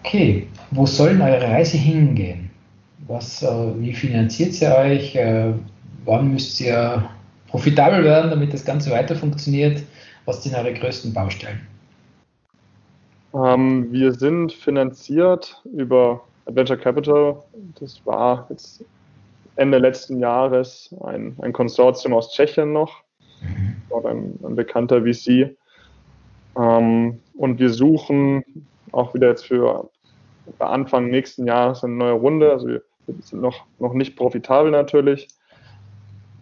Okay, wo soll denn eure Reise hingehen? Was, äh, wie finanziert ihr euch? Äh, wann müsst ihr profitabel werden, damit das Ganze weiter funktioniert? Was sind eure größten Baustellen? Ähm, wir sind finanziert über Adventure Capital. Das war jetzt Ende letzten Jahres ein, ein Konsortium aus Tschechien noch, mhm. ein, ein bekannter VC. Ähm, und wir suchen auch wieder jetzt für Anfang nächsten Jahres eine neue Runde. Also wir, sind noch, noch nicht profitabel natürlich.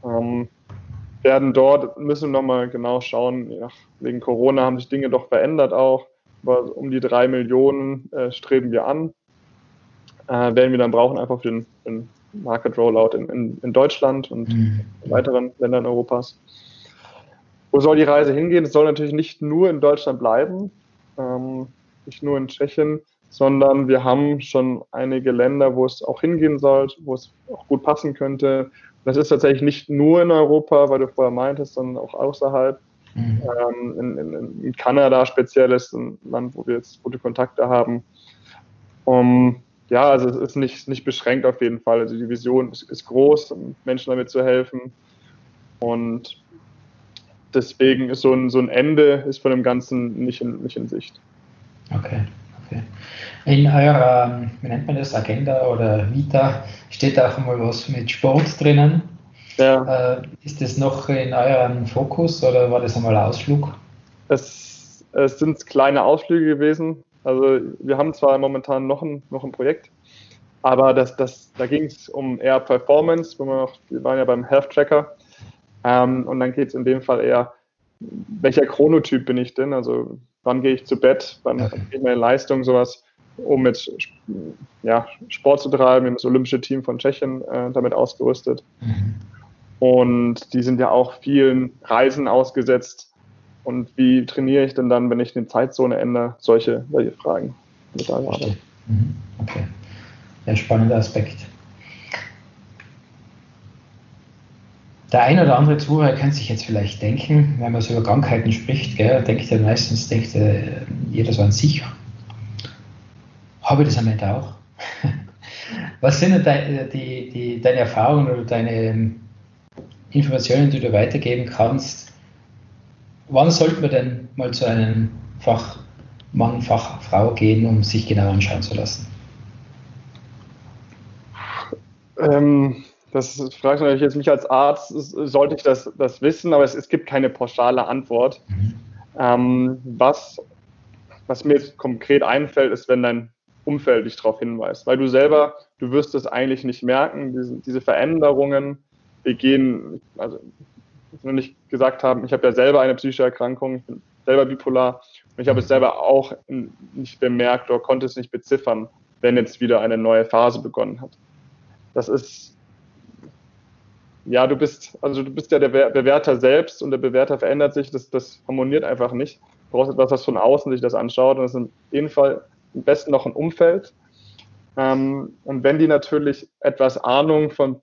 Ähm, werden dort, müssen wir nochmal genau schauen, ja, wegen Corona haben sich Dinge doch verändert auch. Aber um die drei Millionen äh, streben wir an. Äh, werden wir dann brauchen, einfach für den, den Market Rollout in, in, in Deutschland und mhm. weiteren Ländern Europas. Wo soll die Reise hingehen? Es soll natürlich nicht nur in Deutschland bleiben, ähm, nicht nur in Tschechien, sondern wir haben schon einige Länder, wo es auch hingehen soll, wo es auch gut passen könnte. Das ist tatsächlich nicht nur in Europa, weil du vorher meintest, sondern auch außerhalb. Mhm. Ähm, in, in, in, Kanada speziell ist ein Land, wo wir jetzt gute Kontakte haben. Um, ja, also es ist nicht, nicht beschränkt auf jeden Fall. Also die Vision ist, ist groß, um Menschen damit zu helfen. Und deswegen ist so ein, so ein Ende ist von dem Ganzen nicht in, nicht in Sicht. Okay, okay. In eurer, wie nennt man das, Agenda oder Vita steht auch mal was mit Sport drinnen. Ja. Äh, ist das noch in eurem Fokus oder war das einmal Ausflug? Es, es sind kleine Ausflüge gewesen. Also wir haben zwar momentan noch ein, noch ein Projekt, aber das, das, da ging es um eher Performance, wo wir, noch, wir waren ja beim Health Tracker. Ähm, und dann geht es in dem Fall eher, welcher Chronotyp bin ich denn? Also wann gehe ich zu Bett, wann okay. ich meine Leistung, sowas, um mit ja, Sport zu treiben. Wir haben das Olympische Team von Tschechien äh, damit ausgerüstet. Mhm. Und die sind ja auch vielen Reisen ausgesetzt. Und wie trainiere ich denn dann, wenn ich eine Zeitzone ändere? Solche, solche Fragen. Okay. Mhm. okay. Ja, spannender Aspekt. Der ein oder andere Zuhörer kann sich jetzt vielleicht denken, wenn man so über Krankheiten spricht, gell, denkt er meistens, denkt er, jeder so an sich. Habe ich das am Ende auch? Was sind denn die, die, deine Erfahrungen oder deine Informationen, die du weitergeben kannst. Wann sollte man denn mal zu einem Fachmann, Fachfrau gehen, um sich genau anschauen zu lassen? Ähm, das fragst du natürlich jetzt mich als Arzt, sollte ich das, das wissen, aber es, es gibt keine pauschale Antwort. Mhm. Ähm, was, was mir jetzt konkret einfällt, ist, wenn dein Umfeld dich darauf hinweist, weil du selber, du wirst es eigentlich nicht merken, diese, diese Veränderungen, wir gehen, also noch nicht gesagt haben, ich habe ja selber eine psychische Erkrankung, ich bin selber bipolar und ich habe es selber auch nicht bemerkt oder konnte es nicht beziffern, wenn jetzt wieder eine neue Phase begonnen hat. Das ist, ja, du bist, also du bist ja der Bewerter selbst und der Bewerter verändert sich, das, das harmoniert einfach nicht. Du brauchst etwas, was von außen sich das anschaut und das ist in jedem Fall am besten noch ein Umfeld. Ähm, und wenn die natürlich etwas Ahnung von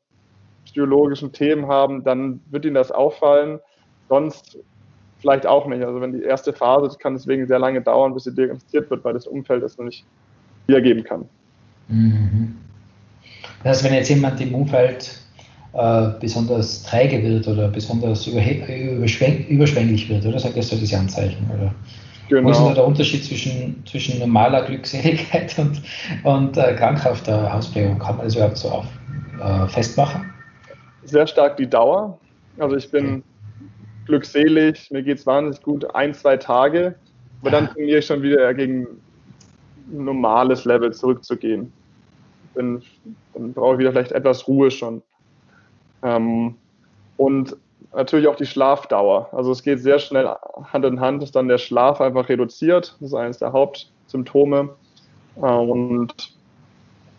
psychologischen Themen haben, dann wird ihnen das auffallen. Sonst vielleicht auch nicht. Also wenn die erste Phase, das kann deswegen sehr lange dauern, bis sie diagnostiziert wird, weil das Umfeld das noch nicht wiedergeben kann. Mhm. Das heißt, wenn jetzt jemand im Umfeld äh, besonders träge wird oder besonders überschwänglich wird, oder sagt das so diese Anzeichen? Oder? Genau. Wo ist denn der Unterschied zwischen, zwischen normaler Glückseligkeit und, und äh, krankhafter Ausprägung? Kann man das überhaupt so auf, äh, festmachen? sehr stark die Dauer. Also ich bin glückselig, mir geht es wahnsinnig gut, ein, zwei Tage, aber dann trainiere ich schon wieder gegen ein normales Level zurückzugehen. Bin, dann brauche ich wieder vielleicht etwas Ruhe schon. Ähm, und natürlich auch die Schlafdauer. Also es geht sehr schnell Hand in Hand, ist dann der Schlaf einfach reduziert. Das ist eines der Hauptsymptome. und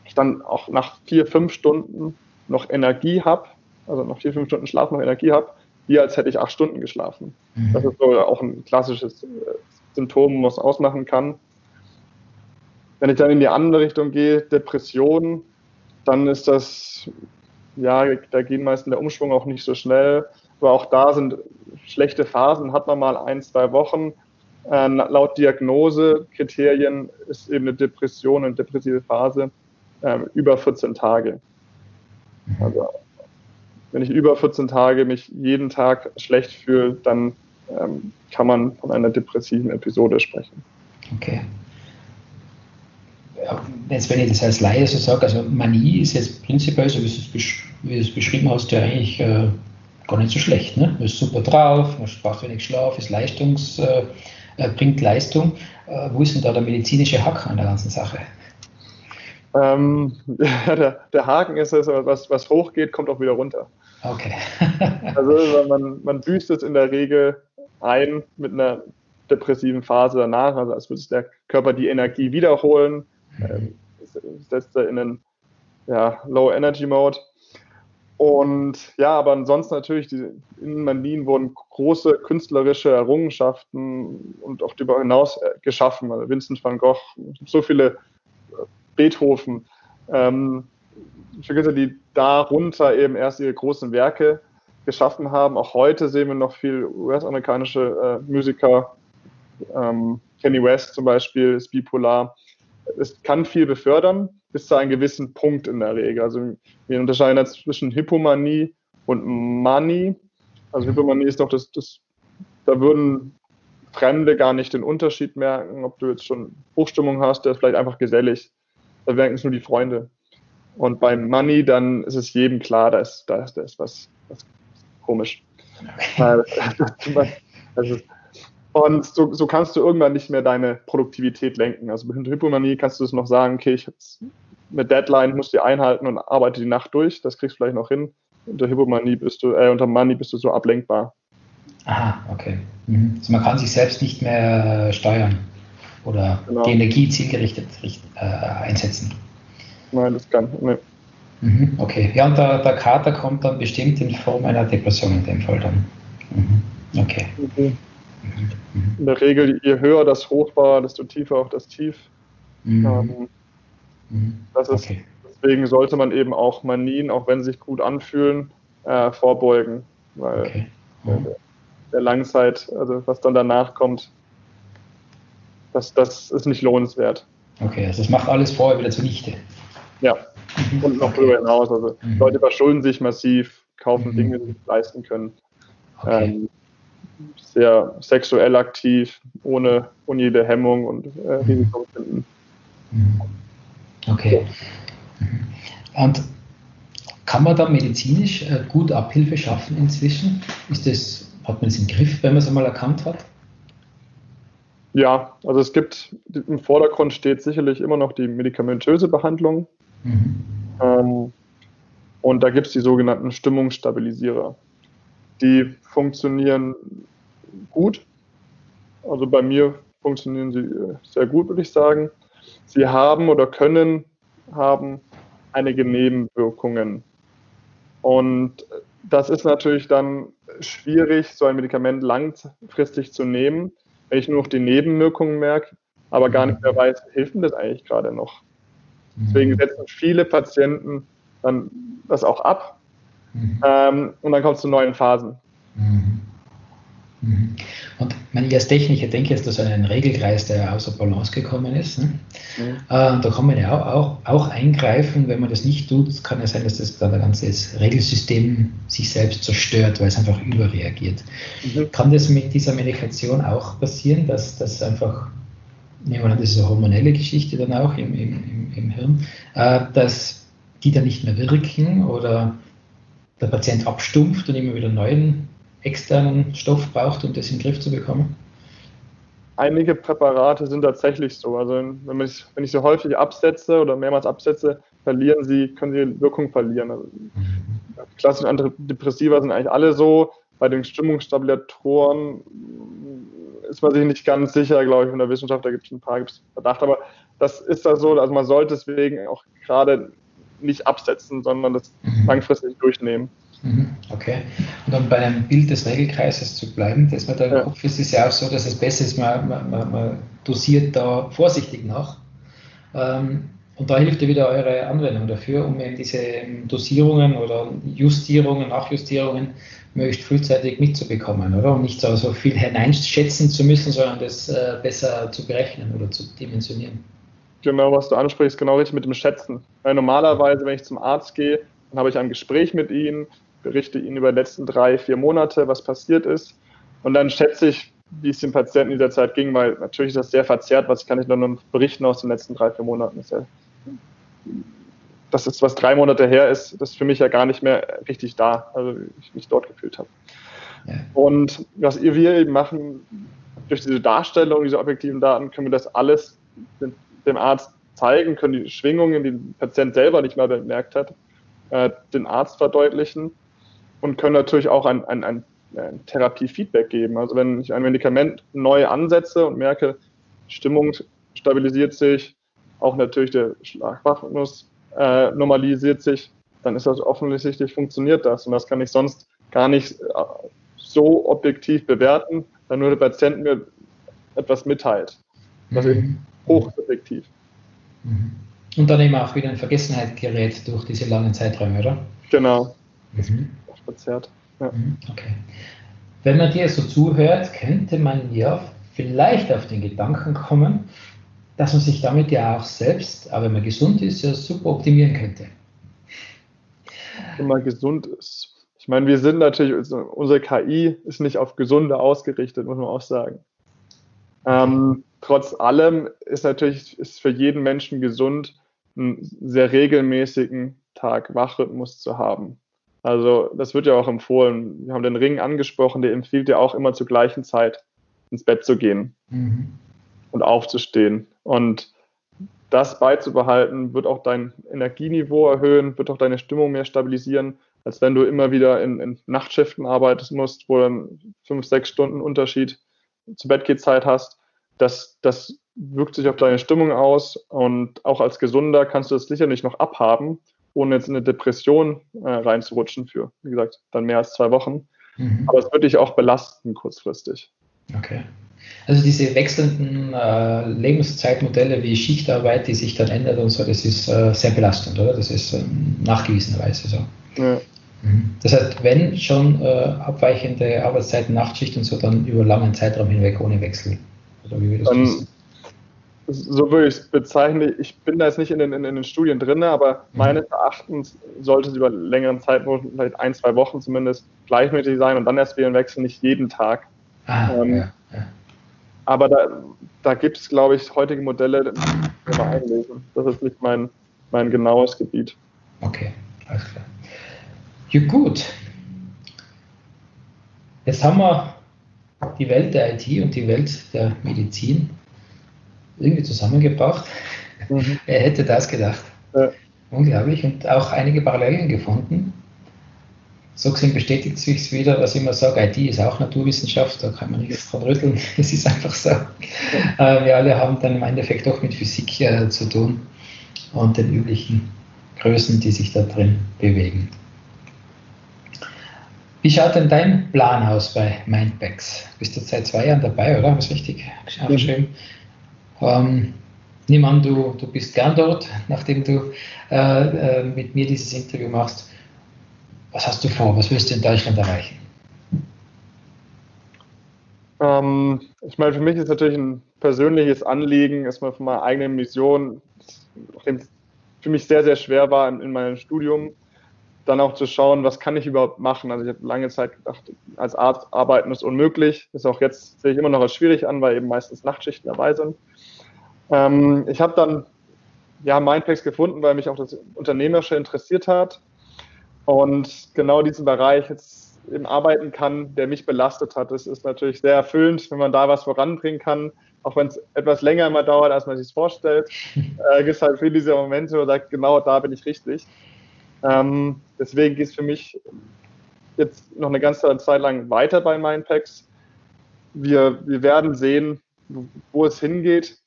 ich dann auch nach vier, fünf Stunden noch Energie habe, also nach vier, fünf Stunden Schlaf noch Energie habe, wie als hätte ich acht Stunden geschlafen. Mhm. Das ist so auch ein klassisches äh, Symptom, was ausmachen kann. Wenn ich dann in die andere Richtung gehe, Depression, dann ist das, ja, da gehen meistens der Umschwung auch nicht so schnell. Aber auch da sind schlechte Phasen, hat man mal ein, zwei Wochen. Äh, laut Diagnosekriterien ist eben eine Depression, eine depressive Phase äh, über 14 Tage. Also wenn ich über 14 Tage mich jeden Tag schlecht fühle, dann ähm, kann man von einer depressiven Episode sprechen. Okay. Jetzt, wenn ich das als Laie so sage, also Manie ist jetzt prinzipiell, so wie du es beschrieben hast, ja eigentlich äh, gar nicht so schlecht. Ne? Du bist super drauf, man braucht wenig Schlaf, ist Leistungs, äh, äh, bringt Leistung. Äh, wo ist denn da der medizinische Hack an der ganzen Sache? Ähm, der, der, Haken ist, dass was, was hochgeht, kommt auch wieder runter. Okay. also man, man büßt es in der Regel ein mit einer depressiven Phase danach, also als würde der Körper die Energie wiederholen. Ähm, setzt er in einen ja, Low-Energy-Mode. Und ja, aber ansonsten natürlich, die, in Manlin wurden große künstlerische Errungenschaften und auch darüber hinaus äh, geschaffen. Also Vincent van Gogh, so viele äh, Beethoven, ähm, die darunter eben erst ihre großen Werke geschaffen haben. Auch heute sehen wir noch viel US-amerikanische äh, Musiker, ähm, Kenny West zum Beispiel ist bipolar. Es kann viel befördern, bis zu einem gewissen Punkt in der Regel. Also wir unterscheiden jetzt zwischen Hypomanie und Manie. Also Hypomanie ist doch das, das, da würden Fremde gar nicht den Unterschied merken, ob du jetzt schon Hochstimmung hast, der ist vielleicht einfach gesellig. Da merken es nur die Freunde. Und beim Money, dann ist es jedem klar, da ist, da ist, da ist was, was komisch. also, und so, so, kannst du irgendwann nicht mehr deine Produktivität lenken. Also bei Hypomanie kannst du es noch sagen, okay, ich mit Deadline musst du die einhalten und arbeite die Nacht durch. Das kriegst du vielleicht noch hin. Unter Hypomanie bist du, äh, unter Money bist du so ablenkbar. Aha, okay. Mhm. Also man kann sich selbst nicht mehr steuern oder genau. die Energie zielgerichtet äh, einsetzen. Nein, das kann. Nee. Mhm, okay. Ja, und der, der Kater kommt dann bestimmt in Form einer Depression in dem Fall dann. Mhm. Okay. Mhm. Mhm. In der Regel, je höher das Hoch war, desto tiefer auch das Tief. Mhm. Ähm, mhm. das ist, okay. Deswegen sollte man eben auch Manien, auch wenn sie sich gut anfühlen, äh, vorbeugen. Weil okay. der, der Langzeit, also was dann danach kommt, das, das ist nicht lohnenswert. Okay, also das macht alles vorher wieder zunichte. Ja, und noch darüber hinaus. Also mhm. Leute verschulden sich massiv, kaufen mhm. Dinge, die sie leisten können. Okay. Ähm, sehr sexuell aktiv, ohne, ohne jede Hemmung und äh. Risiko finden. Okay. Und kann man da medizinisch äh, gut Abhilfe schaffen inzwischen? Ist das, hat man es im Griff, wenn man es einmal erkannt hat? Ja, also es gibt, im Vordergrund steht sicherlich immer noch die medikamentöse Behandlung. Mhm. Ähm, und da gibt es die sogenannten Stimmungsstabilisierer. Die funktionieren gut. Also bei mir funktionieren sie äh, sehr gut, würde ich sagen. Sie haben oder können haben einige Nebenwirkungen. Und das ist natürlich dann schwierig, so ein Medikament langfristig zu nehmen, wenn ich nur noch die Nebenwirkungen merke, aber gar nicht mehr weiß, hilft mir das eigentlich gerade noch. Deswegen mhm. setzen viele Patienten dann das auch ab mhm. ähm, und dann kommt es zu neuen Phasen. Mhm. mhm. Und wenn ich als Techniker denke jetzt dass ein Regelkreis, der außer Balance gekommen ist. Ne? Mhm. Äh, da kann man ja auch, auch, auch, eingreifen. Wenn man das nicht tut, kann ja sein, dass das dann ein ganzes Regelsystem sich selbst zerstört, weil es einfach überreagiert. Mhm. Kann das mit dieser Medikation auch passieren, dass das einfach nehmen wir das ist eine hormonelle Geschichte dann auch im, im, im Hirn, äh, dass die dann nicht mehr wirken oder der Patient abstumpft und immer wieder neuen externen Stoff braucht, um das in den Griff zu bekommen? Einige Präparate sind tatsächlich so. Also wenn, ich, wenn ich sie häufig absetze oder mehrmals absetze, verlieren sie, können sie Wirkung verlieren. Also, mhm. klassische Antidepressiva sind eigentlich alle so. Bei den Stimmungsstabilisatoren ist man sich nicht ganz sicher, glaube ich, in der Wissenschaft, da gibt es ein paar gibt's Verdacht, aber das ist da so, also man sollte deswegen auch gerade nicht absetzen, sondern das mhm. langfristig durchnehmen. Mhm. Okay. Und um bei einem Bild des Regelkreises zu bleiben, das man da im ja. Kopf ist, ist ja auch so, dass es besser ist, man, man, man dosiert da vorsichtig nach. Ähm, und da hilft ja wieder eure Anwendung dafür, um eben diese Dosierungen oder Justierungen, Nachjustierungen möglichst frühzeitig mitzubekommen, oder? Um nicht so, so viel hineinschätzen zu müssen, sondern das äh, besser zu berechnen oder zu dimensionieren. Genau, was du ansprichst, genau richtig mit dem Schätzen. Weil normalerweise, wenn ich zum Arzt gehe, dann habe ich ein Gespräch mit ihm, berichte ihm über die letzten drei, vier Monate, was passiert ist. Und dann schätze ich, wie es dem Patienten in dieser Zeit ging, weil natürlich ist das sehr verzerrt, was kann ich nur berichten aus den letzten drei, vier Monaten. Das ist, ja, das ist, was drei Monate her ist, das ist für mich ja gar nicht mehr richtig da, also ich mich dort gefühlt habe. Ja. Und was wir eben machen, durch diese Darstellung, diese objektiven Daten, können wir das alles dem Arzt zeigen, können die Schwingungen, die der Patient selber nicht mehr bemerkt hat, äh, den Arzt verdeutlichen und können natürlich auch ein, ein, ein, ein Therapiefeedback geben. Also wenn ich ein Medikament neu ansetze und merke, Stimmung stabilisiert sich, auch natürlich der Schlagwachnus äh, normalisiert sich, dann ist das offensichtlich funktioniert das. Und das kann ich sonst gar nicht äh, so objektiv bewerten, da nur der Patient mir etwas mitteilt. Mhm. Hochsubjektiv. Mhm. Und dann eben auch wieder in Vergessenheit gerät durch diese langen Zeiträume, oder? Genau. Mhm. Verzerrt. Ja. Mhm. Okay. Wenn man dir so zuhört, könnte man ja vielleicht auf den Gedanken kommen, dass man sich damit ja auch selbst, aber wenn man gesund ist, ja super optimieren könnte. Wenn man gesund ist. Ich meine, wir sind natürlich, unsere KI ist nicht auf Gesunde ausgerichtet, muss man auch sagen. Ähm, trotz allem ist natürlich ist für jeden Menschen gesund, einen sehr regelmäßigen Tag-Wach-Rhythmus zu haben. Also das wird ja auch empfohlen. Wir haben den Ring angesprochen, der empfiehlt ja auch immer zur gleichen Zeit ins Bett zu gehen mhm. und aufzustehen. Und das beizubehalten, wird auch dein Energieniveau erhöhen, wird auch deine Stimmung mehr stabilisieren, als wenn du immer wieder in, in Nachtschiften arbeiten musst, wo dann fünf, sechs Stunden Unterschied zur Bettgehzeit hast. Das, das wirkt sich auf deine Stimmung aus und auch als Gesunder kannst du das sicherlich noch abhaben, ohne jetzt in eine Depression äh, reinzurutschen für, wie gesagt, dann mehr als zwei Wochen. Mhm. Aber es wird dich auch belasten kurzfristig. Okay. Also diese wechselnden äh, Lebenszeitmodelle wie Schichtarbeit, die sich dann ändert und so, das ist äh, sehr belastend, oder? Das ist ähm, nachgewiesenerweise so. Ja. Das heißt, wenn schon äh, abweichende Arbeitszeiten, Nachtschicht und so, dann über langen Zeitraum hinweg ohne Wechsel. Oder wie würdest du das so würde ich es bezeichnen. Ich bin da jetzt nicht in den, in den Studien drin, aber mhm. meines Erachtens sollte es über längeren Zeitraum, vielleicht ein, zwei Wochen zumindest, gleichmäßig sein und dann erst wieder ein Wechsel, nicht jeden Tag. Ah, ähm, ja, ja. Aber da, da gibt es, glaube ich, heutige Modelle, die wir einlesen. Das ist nicht mein, mein genaues Gebiet. Okay, alles klar. Ja, gut. Jetzt haben wir die Welt der IT und die Welt der Medizin irgendwie zusammengebracht. Mhm. Wer hätte das gedacht? Ja. Unglaublich. Und auch einige Parallelen gefunden. So gesehen bestätigt sich wieder, was ich immer sage, IT ist auch Naturwissenschaft, da kann man nichts dran rütteln, es ist einfach so. Äh, wir alle haben dann im Endeffekt doch mit Physik äh, zu tun und den üblichen Größen, die sich da drin bewegen. Wie schaut denn dein Plan aus bei Mindpacks? Bist du seit zwei Jahren dabei, oder? Ich richtig aufgeschrieben? Mhm. Ähm, nimm an, du, du bist gern dort, nachdem du äh, äh, mit mir dieses Interview machst. Was hast du vor? Was willst du in Deutschland erreichen? Ähm, ich meine, für mich ist natürlich ein persönliches Anliegen, erstmal von meiner eigenen Mission, nachdem es für mich sehr, sehr schwer war in, in meinem Studium, dann auch zu schauen, was kann ich überhaupt machen. Also ich habe lange Zeit gedacht, als Arzt arbeiten ist unmöglich. Ist auch jetzt, sehe ich immer noch als schwierig an, weil eben meistens Nachtschichten dabei sind. Ähm, ich habe dann ja Mindpacks gefunden, weil mich auch das Unternehmerische interessiert hat und genau diesen Bereich jetzt eben arbeiten kann, der mich belastet hat. Das ist natürlich sehr erfüllend, wenn man da was voranbringen kann, auch wenn es etwas länger immer dauert, als man sich vorstellt. Äh, gibt es halt viele diese Momente, wo man sagt, genau da bin ich richtig. Ähm, deswegen geht es für mich jetzt noch eine ganze Zeit lang weiter bei Mindpacks wir, wir werden sehen, wo es hingeht.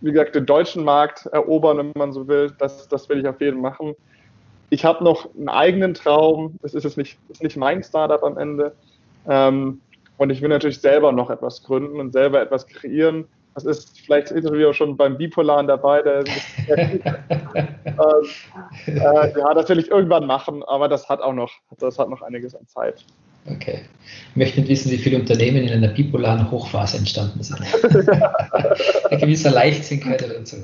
Wie gesagt, den deutschen Markt erobern, wenn man so will, das, das will ich auf jeden Fall machen. Ich habe noch einen eigenen Traum. Das ist jetzt nicht, ist nicht mein Startup am Ende. Ähm, und ich will natürlich selber noch etwas gründen und selber etwas kreieren. Das ist vielleicht das Interview schon beim Bipolaren dabei. Der, ähm, äh, ja, das will ich irgendwann machen, aber das hat auch noch, das hat noch einiges an Zeit. Okay. Ich möchte nicht wissen, wie viele Unternehmen in einer bipolaren Hochphase entstanden sind. Ein gewisser Leichtsinn gehört dazu.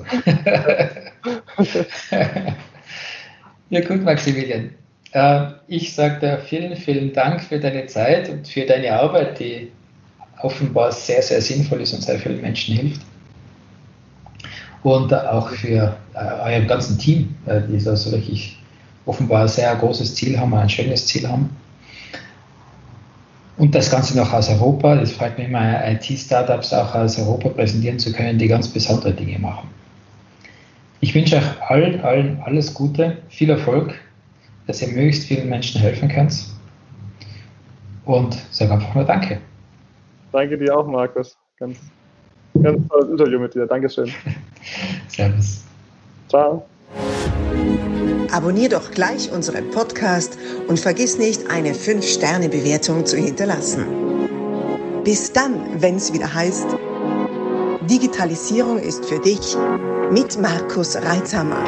ja, gut, Maximilian. Äh, ich sage dir vielen, vielen Dank für deine Zeit und für deine Arbeit, die offenbar sehr, sehr sinnvoll ist und sehr vielen Menschen hilft. Und auch für äh, euer ganzen Team, äh, die so wirklich offenbar ein sehr großes Ziel haben, ein schönes Ziel haben. Und das Ganze noch aus Europa. Das freut mich immer, IT-Startups auch aus Europa präsentieren zu können, die ganz besondere Dinge machen. Ich wünsche euch allen, allen alles Gute, viel Erfolg, dass ihr möglichst vielen Menschen helfen könnt. Und sage einfach nur Danke. Danke dir auch, Markus. Ganz, ganz tolles Interview mit dir. Dankeschön. Servus. Ciao. Abonnier doch gleich unseren Podcast und vergiss nicht, eine 5-Sterne-Bewertung zu hinterlassen. Bis dann, wenn es wieder heißt, Digitalisierung ist für dich mit Markus Reitzhammer.